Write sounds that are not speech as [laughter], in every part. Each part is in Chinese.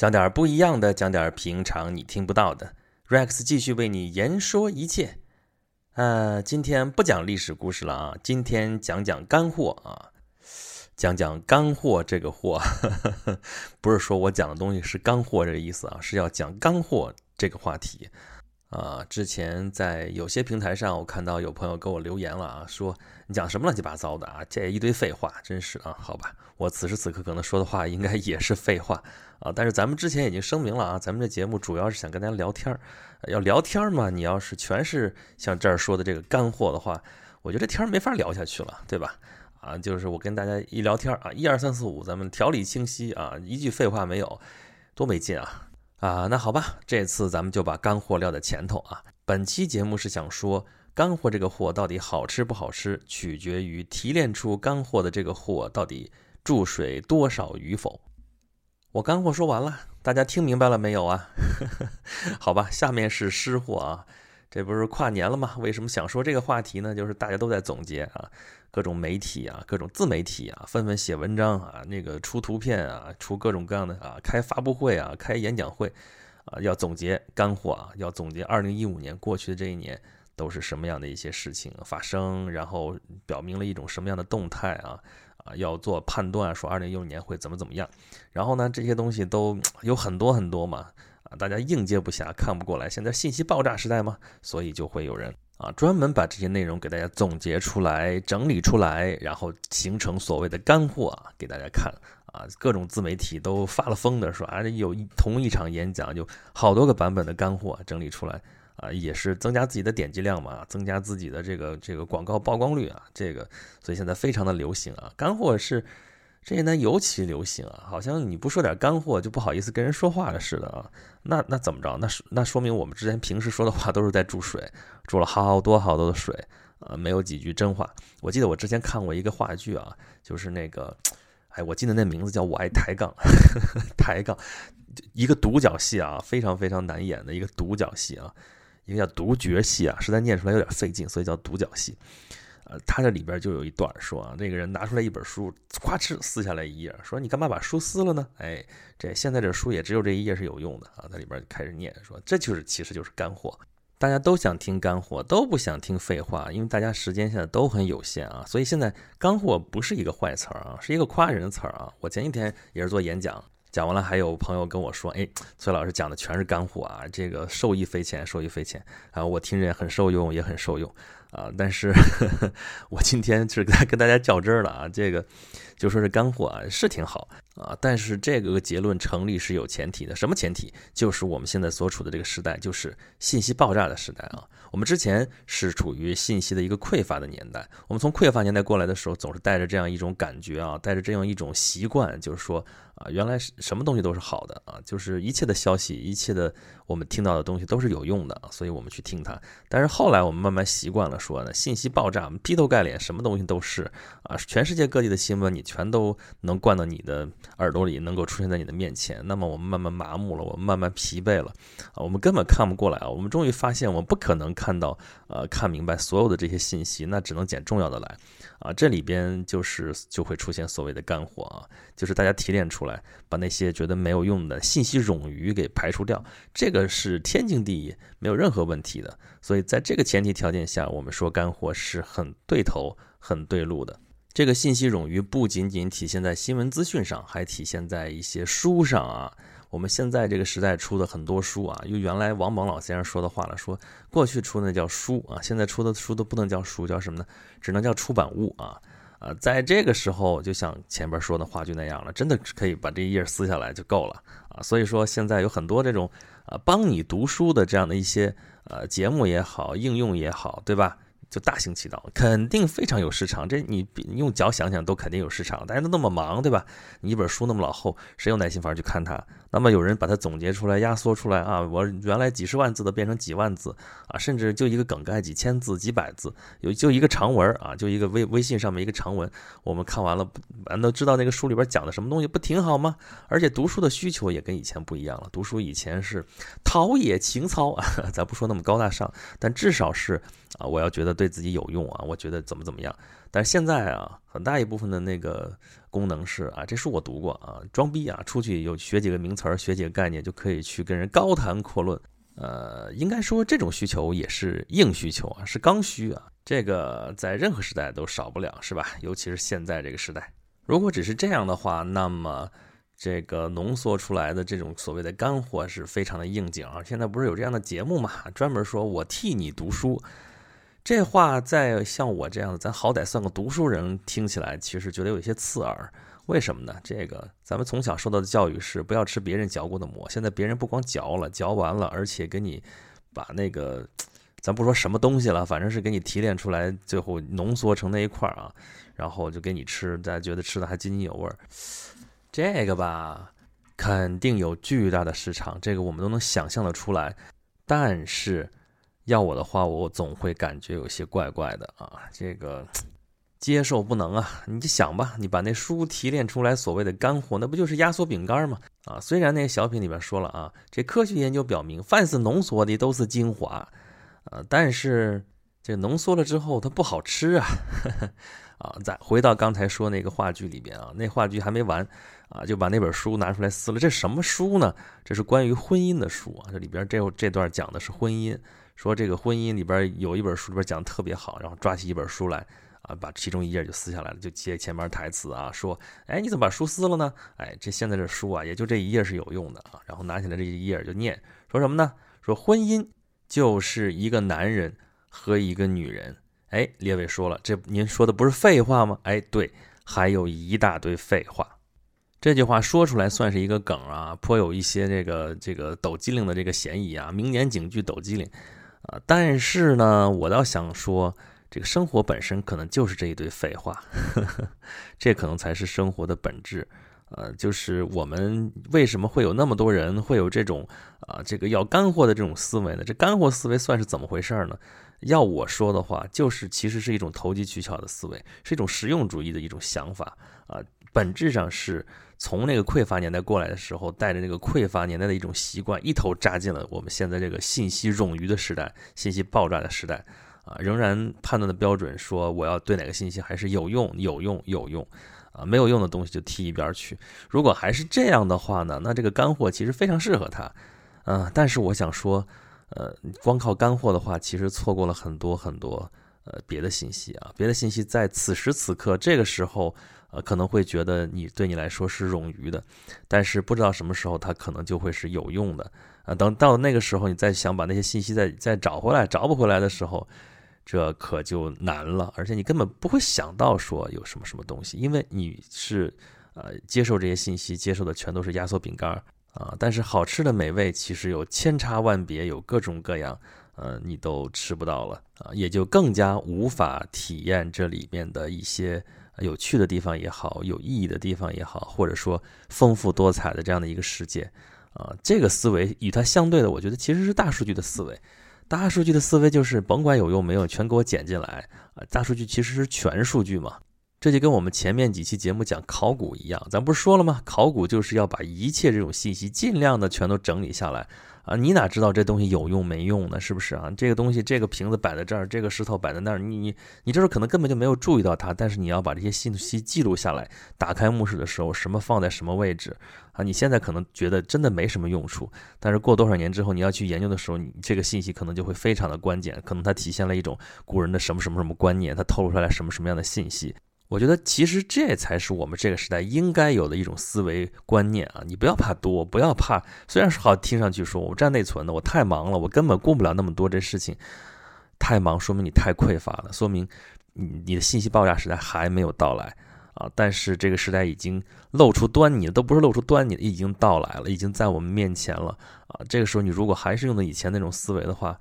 讲点不一样的，讲点平常你听不到的。Rex 继续为你言说一切。呃，今天不讲历史故事了啊，今天讲讲干货啊，讲讲干货这个货，[laughs] 不是说我讲的东西是干货这个意思啊，是要讲干货这个话题。啊，之前在有些平台上，我看到有朋友给我留言了啊，说你讲什么乱七八糟的啊，这一堆废话，真是啊，好吧，我此时此刻可能说的话应该也是废话啊，但是咱们之前已经声明了啊，咱们这节目主要是想跟大家聊天儿，要聊天儿嘛，你要是全是像这儿说的这个干货的话，我觉得这天儿没法聊下去了，对吧？啊，就是我跟大家一聊天儿啊，一二三四五，咱们条理清晰啊，一句废话没有，多没劲啊！啊，那好吧，这次咱们就把干货撂在前头啊。本期节目是想说，干货这个货到底好吃不好吃，取决于提炼出干货的这个货到底注水多少与否。我干货说完了，大家听明白了没有啊？[laughs] 好吧，下面是湿货啊。这不是跨年了吗？为什么想说这个话题呢？就是大家都在总结啊，各种媒体啊，各种自媒体啊，纷纷写文章啊，那个出图片啊，出各种各样的啊，开发布会啊，开演讲会啊，要总结干货啊，要总结二零一五年过去的这一年都是什么样的一些事情发生，然后表明了一种什么样的动态啊啊，要做判断，说二零一五年会怎么怎么样。然后呢，这些东西都有很多很多嘛。啊，大家应接不暇，看不过来。现在信息爆炸时代嘛，所以就会有人啊，专门把这些内容给大家总结出来、整理出来，然后形成所谓的干货啊，给大家看啊。各种自媒体都发了疯的说啊，有一同一场演讲就好多个版本的干货整理出来啊，也是增加自己的点击量嘛，增加自己的这个这个广告曝光率啊。这个所以现在非常的流行啊，干货是。这些年尤其流行啊，好像你不说点干货就不好意思跟人说话了似的啊。那那怎么着？那那说明我们之前平时说的话都是在注水，注了好多好多的水啊，没有几句真话。我记得我之前看过一个话剧啊，就是那个，哎，我记得那名字叫《我爱抬杠》，[laughs] 抬杠，一个独角戏啊，非常非常难演的一个独角戏啊，一个叫独角戏啊，实在念出来有点费劲，所以叫独角戏。呃，他这里边就有一段说啊，那个人拿出来一本书，咵哧撕下来一页，说你干嘛把书撕了呢？哎，这现在这书也只有这一页是有用的啊。在里边开始念说，这就是其实就是干货，大家都想听干货，都不想听废话，因为大家时间现在都很有限啊。所以现在干货不是一个坏词儿啊，是一个夸人的词儿啊。我前几天也是做演讲，讲完了还有朋友跟我说，哎，崔老师讲的全是干货啊，这个受益匪浅，受益匪浅啊，我听着也很受用，也很受用。啊，但是 [laughs] 我今天是跟跟大家较真儿了啊，这个就说是干货啊，是挺好啊，但是这个结论成立是有前提的，什么前提？就是我们现在所处的这个时代，就是信息爆炸的时代啊。我们之前是处于信息的一个匮乏的年代，我们从匮乏年代过来的时候，总是带着这样一种感觉啊，带着这样一种习惯，就是说啊，原来是什么东西都是好的啊，就是一切的消息，一切的我们听到的东西都是有用的啊，所以我们去听它。但是后来我们慢慢习惯了。说呢，信息爆炸，劈头盖脸，什么东西都是啊，全世界各地的新闻你全都能灌到你的耳朵里，能够出现在你的面前。那么我们慢慢麻木了，我们慢慢疲惫了啊，我们根本看不过来啊。我们终于发现，我们不可能看到呃看明白所有的这些信息，那只能捡重要的来啊。这里边就是就会出现所谓的干货啊，就是大家提炼出来，把那些觉得没有用的信息冗余给排除掉，这个是天经地义，没有任何问题的。所以在这个前提条件下，我们。说干货是很对头、很对路的。这个信息冗余不仅仅体现在新闻资讯上，还体现在一些书上啊。我们现在这个时代出的很多书啊，用原来王蒙老先生说的话了，说过去出那叫书啊，现在出的书都不能叫书，叫什么呢？只能叫出版物啊。啊，在这个时候，就像前边说的话剧那样了，真的可以把这一页撕下来就够了啊。所以说，现在有很多这种啊帮你读书的这样的一些呃节目也好，应用也好，对吧？就大行其道，肯定非常有市场。这你用脚想想都肯定有市场。大家都那么忙，对吧？你一本书那么老厚，谁有耐心法去看它？那么有人把它总结出来、压缩出来啊，我原来几十万字的变成几万字啊，甚至就一个梗概几千字、几百字，有就一个长文啊，就一个微微信上面一个长文，我们看完了，咱都知道那个书里边讲的什么东西，不挺好吗？而且读书的需求也跟以前不一样了。读书以前是陶冶情操啊，[laughs] 咱不说那么高大上，但至少是啊，我要觉得。对自己有用啊，我觉得怎么怎么样。但是现在啊，很大一部分的那个功能是啊，这书我读过啊，装逼啊，出去有学几个名词儿，学几个概念就可以去跟人高谈阔论。呃，应该说这种需求也是硬需求啊，是刚需啊。这个在任何时代都少不了，是吧？尤其是现在这个时代，如果只是这样的话，那么这个浓缩出来的这种所谓的干货是非常的应景啊。现在不是有这样的节目嘛，专门说我替你读书，这话在像我这样的，咱好歹算个读书人，听起来其实觉得有些刺耳。为什么呢？这个咱们从小受到的教育是不要吃别人嚼过的馍。现在别人不光嚼了，嚼完了，而且给你把那个，咱不说什么东西了，反正是给你提炼出来，最后浓缩成那一块儿啊，然后就给你吃，大家觉得吃的还津津有味儿。这个吧，肯定有巨大的市场，这个我们都能想象的出来。但是要我的话，我总会感觉有些怪怪的啊，这个。接受不能啊！你就想吧，你把那书提炼出来所谓的干货，那不就是压缩饼干吗？啊，虽然那个小品里边说了啊，这科学研究表明，凡是浓缩的都是精华，啊，但是这浓缩了之后它不好吃啊！[laughs] 啊，再回到刚才说那个话剧里边啊，那话剧还没完啊，就把那本书拿出来撕了。这什么书呢？这是关于婚姻的书啊！这里边这这段讲的是婚姻，说这个婚姻里边有一本书里边讲的特别好，然后抓起一本书来。啊，把其中一页就撕下来了，就接前面台词啊，说，哎，你怎么把书撕了呢？哎，这现在这书啊，也就这一页是有用的啊。然后拿起来这一页就念，说什么呢？说婚姻就是一个男人和一个女人。哎，列位说了，这您说的不是废话吗？哎，对，还有一大堆废话。这句话说出来算是一个梗啊，颇有一些这个这个抖机灵的这个嫌疑啊，名言警句抖机灵啊。但是呢，我倒想说。这个生活本身可能就是这一堆废话，呵 [laughs] 呵这可能才是生活的本质。呃，就是我们为什么会有那么多人会有这种啊，这个要干货的这种思维呢？这干货思维算是怎么回事呢？要我说的话，就是其实是一种投机取巧的思维，是一种实用主义的一种想法啊。本质上是从那个匮乏年代过来的时候，带着那个匮乏年代的一种习惯，一头扎进了我们现在这个信息冗余的时代、信息爆炸的时代。啊，仍然判断的标准说我要对哪个信息还是有用、有用、有用，啊，没有用的东西就踢一边去。如果还是这样的话呢，那这个干货其实非常适合他，嗯，但是我想说，呃，光靠干货的话，其实错过了很多很多呃别的信息啊，别的信息在此时此刻这个时候，呃，可能会觉得你对你来说是冗余的，但是不知道什么时候它可能就会是有用的，啊，等到那个时候你再想把那些信息再再找回来，找不回来的时候。这可就难了，而且你根本不会想到说有什么什么东西，因为你是呃接受这些信息，接受的全都是压缩饼干啊。但是好吃的美味其实有千差万别，有各种各样，呃，你都吃不到了啊，也就更加无法体验这里面的一些有趣的地方也好，有意义的地方也好，或者说丰富多彩的这样的一个世界啊。这个思维与它相对的，我觉得其实是大数据的思维。大数据的思维就是甭管有用没有，全给我捡进来啊！大数据其实是全数据嘛，这就跟我们前面几期节目讲考古一样，咱不是说了吗？考古就是要把一切这种信息尽量的全都整理下来。啊，你哪知道这东西有用没用呢？是不是啊？这个东西，这个瓶子摆在这儿，这个石头摆在那儿，你你你这时候可能根本就没有注意到它，但是你要把这些信息记录下来。打开墓室的时候，什么放在什么位置啊？你现在可能觉得真的没什么用处，但是过多少年之后，你要去研究的时候，你这个信息可能就会非常的关键，可能它体现了一种古人的什么什么什么观念，它透露出来什么什么样的信息。我觉得其实这才是我们这个时代应该有的一种思维观念啊！你不要怕多，不要怕。虽然是好听上去说，我占内存的，我太忙了，我根本顾不了那么多这事情。太忙说明你太匮乏了，说明你你的信息爆炸时代还没有到来啊！但是这个时代已经露出端倪，都不是露出端倪，已经到来了，已经在我们面前了啊！这个时候你如果还是用的以前那种思维的话，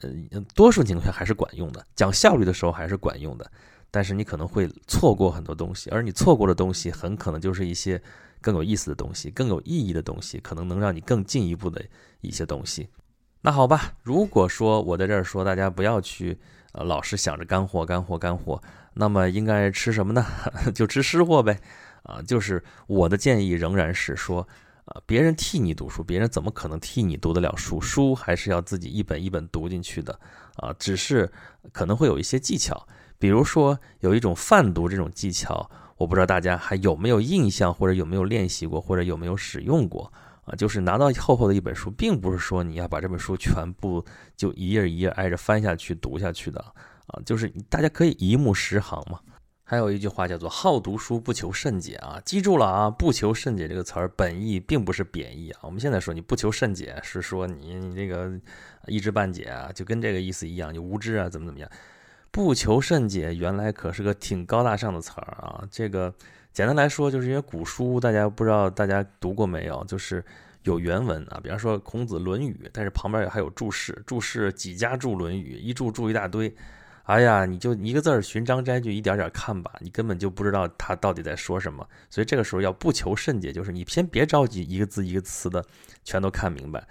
呃，多数情况下还是管用的，讲效率的时候还是管用的。但是你可能会错过很多东西，而你错过的东西很可能就是一些更有意思的东西、更有意义的东西，可能能让你更进一步的一些东西。那好吧，如果说我在这儿说大家不要去呃老是想着干货、干货、干货，那么应该吃什么呢？[laughs] 就吃湿货呗。啊，就是我的建议仍然是说，啊，别人替你读书，别人怎么可能替你读得了书？书还是要自己一本一本读进去的啊。只是可能会有一些技巧，比如说有一种泛读这种技巧，我不知道大家还有没有印象，或者有没有练习过，或者有没有使用过啊？就是拿到厚厚的一本书，并不是说你要把这本书全部就一页一页挨着翻下去读下去的啊，就是大家可以一目十行嘛。还有一句话叫做“好读书不求甚解”啊，记住了啊，“不求甚解”这个词儿本意并不是贬义啊。我们现在说你不求甚解，是说你你这个一知半解啊，就跟这个意思一样，你无知啊，怎么怎么样？不求甚解原来可是个挺高大上的词儿啊。这个简单来说，就是因为古书大家不知道大家读过没有，就是有原文啊，比方说孔子《论语》，但是旁边还有注释，注释几家注《论语》，一注注一大堆。哎呀，你就一个字儿寻章摘句，一点点看吧，你根本就不知道他到底在说什么。所以这个时候要不求甚解，就是你先别着急一个字一个词的全都看明白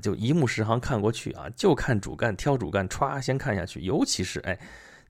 就一目十行看过去啊，就看主干，挑主干，歘先看下去。尤其是哎，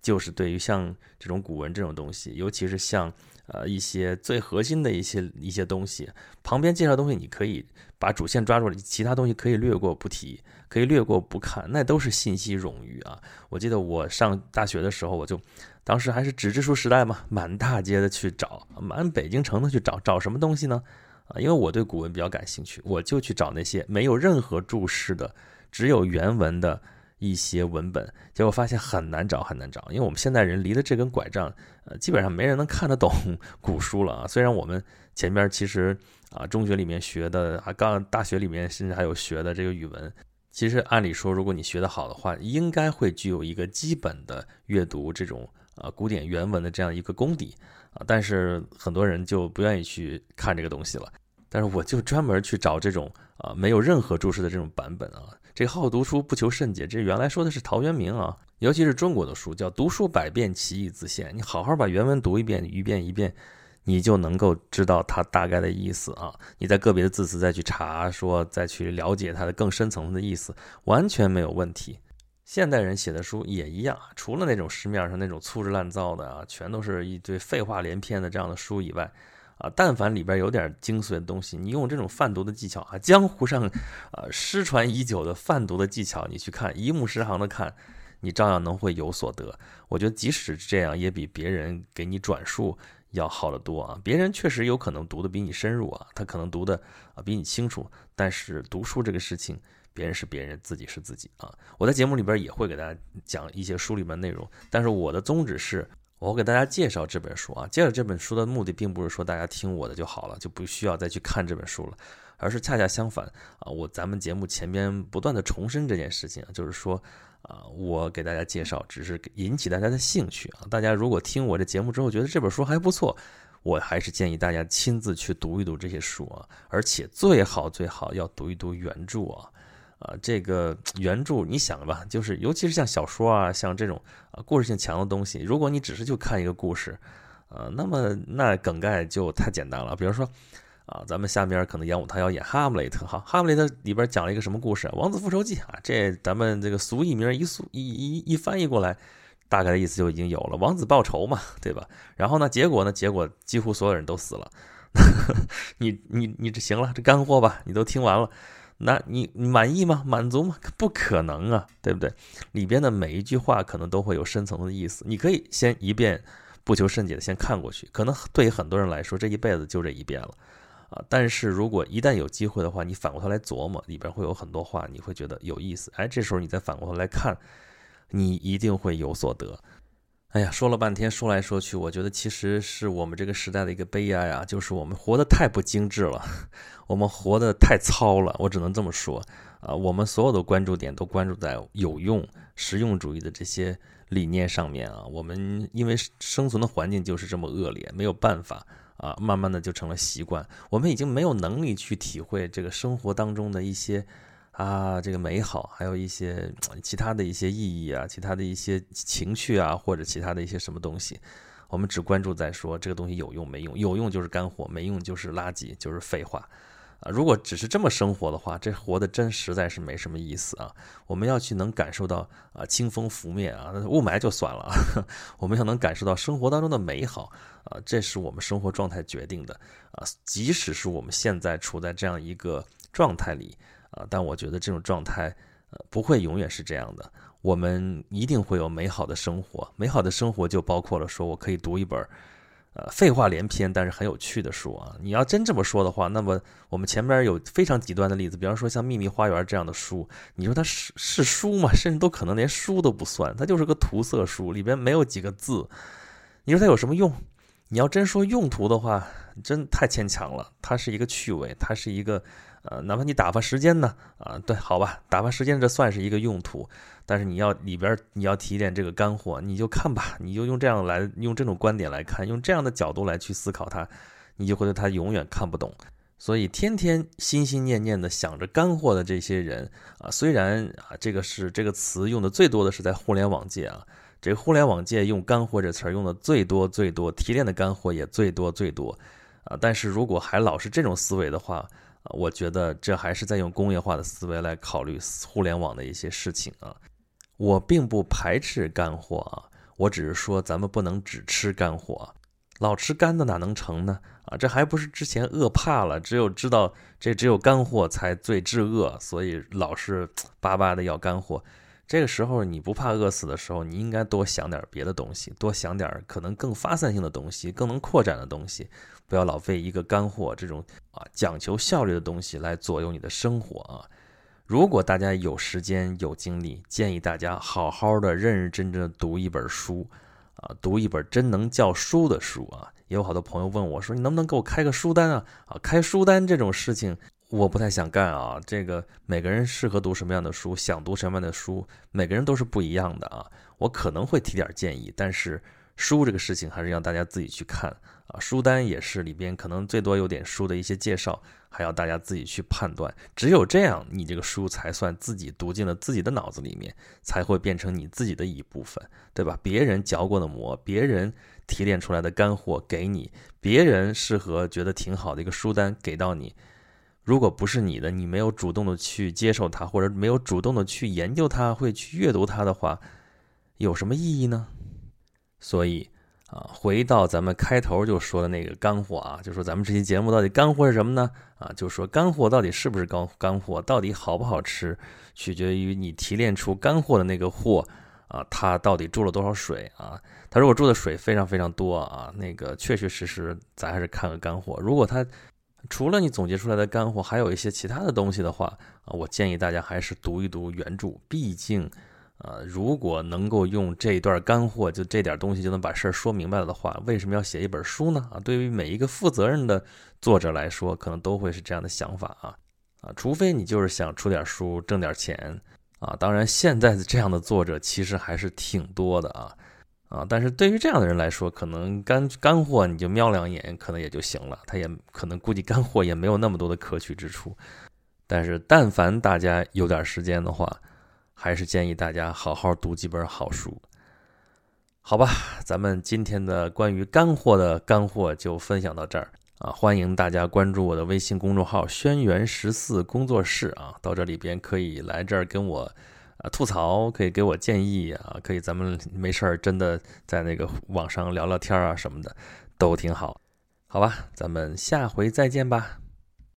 就是对于像这种古文这种东西，尤其是像呃一些最核心的一些一些东西，旁边介绍东西你可以把主线抓住了，其他东西可以略过不提。可以略过不看，那都是信息冗余啊！我记得我上大学的时候，我就当时还是纸质书时代嘛，满大街的去找，满北京城的去找，找什么东西呢？啊，因为我对古文比较感兴趣，我就去找那些没有任何注释的，只有原文的一些文本。结果发现很难找，很难找，因为我们现代人离了这根拐杖，呃，基本上没人能看得懂 [laughs] 古书了啊。虽然我们前边其实啊，中学里面学的，啊，刚大学里面甚至还有学的这个语文。其实按理说，如果你学得好的话，应该会具有一个基本的阅读这种呃古典原文的这样一个功底啊。但是很多人就不愿意去看这个东西了。但是我就专门去找这种啊没有任何注释的这种版本啊。这个好读书不求甚解，这原来说的是陶渊明啊。尤其是中国的书叫读书百遍，其义自现。你好好把原文读一遍，一遍一遍。你就能够知道它大概的意思啊！你在个别的字词再去查，说再去了解它的更深层次的意思，完全没有问题。现代人写的书也一样，除了那种市面上那种粗制滥造的啊，全都是一堆废话连篇的这样的书以外，啊，但凡里边有点精髓的东西，你用这种泛读的技巧啊，江湖上啊失传已久的泛读的技巧，你去看一目十行的看，你照样能会有所得。我觉得即使这样，也比别人给你转述。要好得多啊！别人确实有可能读的比你深入啊，他可能读的啊比你清楚。但是读书这个事情，别人是别人，自己是自己啊。我在节目里边也会给大家讲一些书里面内容，但是我的宗旨是，我给大家介绍这本书啊。介绍这本书的目的，并不是说大家听我的就好了，就不需要再去看这本书了，而是恰恰相反啊。我咱们节目前边不断的重申这件事情啊，就是说。啊，我给大家介绍，只是引起大家的兴趣啊。大家如果听我这节目之后觉得这本书还不错，我还是建议大家亲自去读一读这些书啊。而且最好最好要读一读原著啊。啊，这个原著你想吧，就是尤其是像小说啊，像这种啊故事性强的东西，如果你只是就看一个故事，呃，那么那梗概就太简单了。比如说。啊，咱们下边可能演武他要演《哈姆雷特》哈，《哈姆雷特》里边讲了一个什么故事？《王子复仇记》啊，这咱们这个俗译名一俗一一一翻译过来，大概的意思就已经有了，王子报仇嘛，对吧？然后呢，结果呢，结果几乎所有人都死了。[laughs] 你你你这行了，这干货吧，你都听完了，那你满意吗？满足吗？不可能啊，对不对？里边的每一句话可能都会有深层的意思，你可以先一遍不求甚解的先看过去，可能对于很多人来说，这一辈子就这一遍了。啊，但是如果一旦有机会的话，你反过头来琢磨，里边会有很多话，你会觉得有意思。哎，这时候你再反过头来看，你一定会有所得。哎呀，说了半天，说来说去，我觉得其实是我们这个时代的一个悲哀啊，就是我们活得太不精致了，[laughs] 我们活得太糙了。我只能这么说啊，我们所有的关注点都关注在有用、实用主义的这些理念上面啊。我们因为生存的环境就是这么恶劣，没有办法。啊，慢慢的就成了习惯，我们已经没有能力去体会这个生活当中的一些啊，这个美好，还有一些其他的一些意义啊，其他的一些情绪啊，或者其他的一些什么东西，我们只关注在说这个东西有用没用，有用就是干货，没用就是垃圾，就是废话，啊，如果只是这么生活的话，这活的真实在是没什么意思啊。我们要去能感受到啊清风拂面啊，雾霾就算了，[laughs] 我们要能感受到生活当中的美好啊，这是我们生活状态决定的啊。即使是我们现在处在这样一个状态里啊，但我觉得这种状态呃不会永远是这样的。我们一定会有美好的生活，美好的生活就包括了说我可以读一本。呃，废话连篇，但是很有趣的书啊！你要真这么说的话，那么我们前边有非常极端的例子，比方说像《秘密花园》这样的书，你说它是是书吗？甚至都可能连书都不算，它就是个涂色书，里边没有几个字。你说它有什么用？你要真说用途的话，真太牵强了。它是一个趣味，它是一个。呃，哪怕你打发时间呢？啊，对，好吧，打发时间这算是一个用途，但是你要里边你要提炼这个干货，你就看吧，你就用这样来用这种观点来看，用这样的角度来去思考它，你就会对它永远看不懂。所以天天心心念念的想着干货的这些人啊，虽然啊这个是这个词用的最多的是在互联网界啊，这个互联网界用干货这词儿用的最多最多，提炼的干货也最多最多啊，但是如果还老是这种思维的话。我觉得这还是在用工业化的思维来考虑互联网的一些事情啊。我并不排斥干货啊，我只是说咱们不能只吃干货，老吃干的哪能成呢？啊，这还不是之前饿怕了，只有知道这只有干货才最治饿，所以老是 [tsk] 巴巴的要干货。这个时候你不怕饿死的时候，你应该多想点别的东西，多想点可能更发散性的东西，更能扩展的东西。不要老为一个干货这种啊讲求效率的东西来左右你的生活啊！如果大家有时间有精力，建议大家好好的认认真真的读一本书啊，读一本真能叫书的书啊！也有好多朋友问我说：“你能不能给我开个书单啊？”啊，开书单这种事情我不太想干啊。这个每个人适合读什么样的书，想读什么样的书，每个人都是不一样的啊。我可能会提点建议，但是。书这个事情还是让大家自己去看啊，书单也是里边可能最多有点书的一些介绍，还要大家自己去判断。只有这样，你这个书才算自己读进了自己的脑子里面，才会变成你自己的一部分，对吧？别人嚼过的馍，别人提炼出来的干货给你，别人适合觉得挺好的一个书单给到你，如果不是你的，你没有主动的去接受它，或者没有主动的去研究它，会去阅读它的话，有什么意义呢？所以啊，回到咱们开头就说的那个干货啊，就说咱们这期节目到底干货是什么呢？啊，就说干货到底是不是干干货，到底好不好吃，取决于你提炼出干货的那个货啊，它到底注了多少水啊？它如果注的水非常非常多啊，那个确确实实咱还是看个干货。如果它除了你总结出来的干货，还有一些其他的东西的话啊，我建议大家还是读一读原著，毕竟。呃，如果能够用这一段干货，就这点东西就能把事儿说明白了的话，为什么要写一本书呢？啊，对于每一个负责任的作者来说，可能都会是这样的想法啊啊，除非你就是想出点书挣点钱啊。当然，现在的这样的作者其实还是挺多的啊啊，但是对于这样的人来说，可能干干货你就瞄两眼，可能也就行了。他也可能估计干货也没有那么多的可取之处。但是，但凡大家有点时间的话，还是建议大家好好读几本好书，好吧？咱们今天的关于干货的干货就分享到这儿啊！欢迎大家关注我的微信公众号“轩辕十四工作室”啊，到这里边可以来这儿跟我啊吐槽，可以给我建议啊，可以咱们没事儿真的在那个网上聊聊天啊什么的，都挺好，好吧？咱们下回再见吧。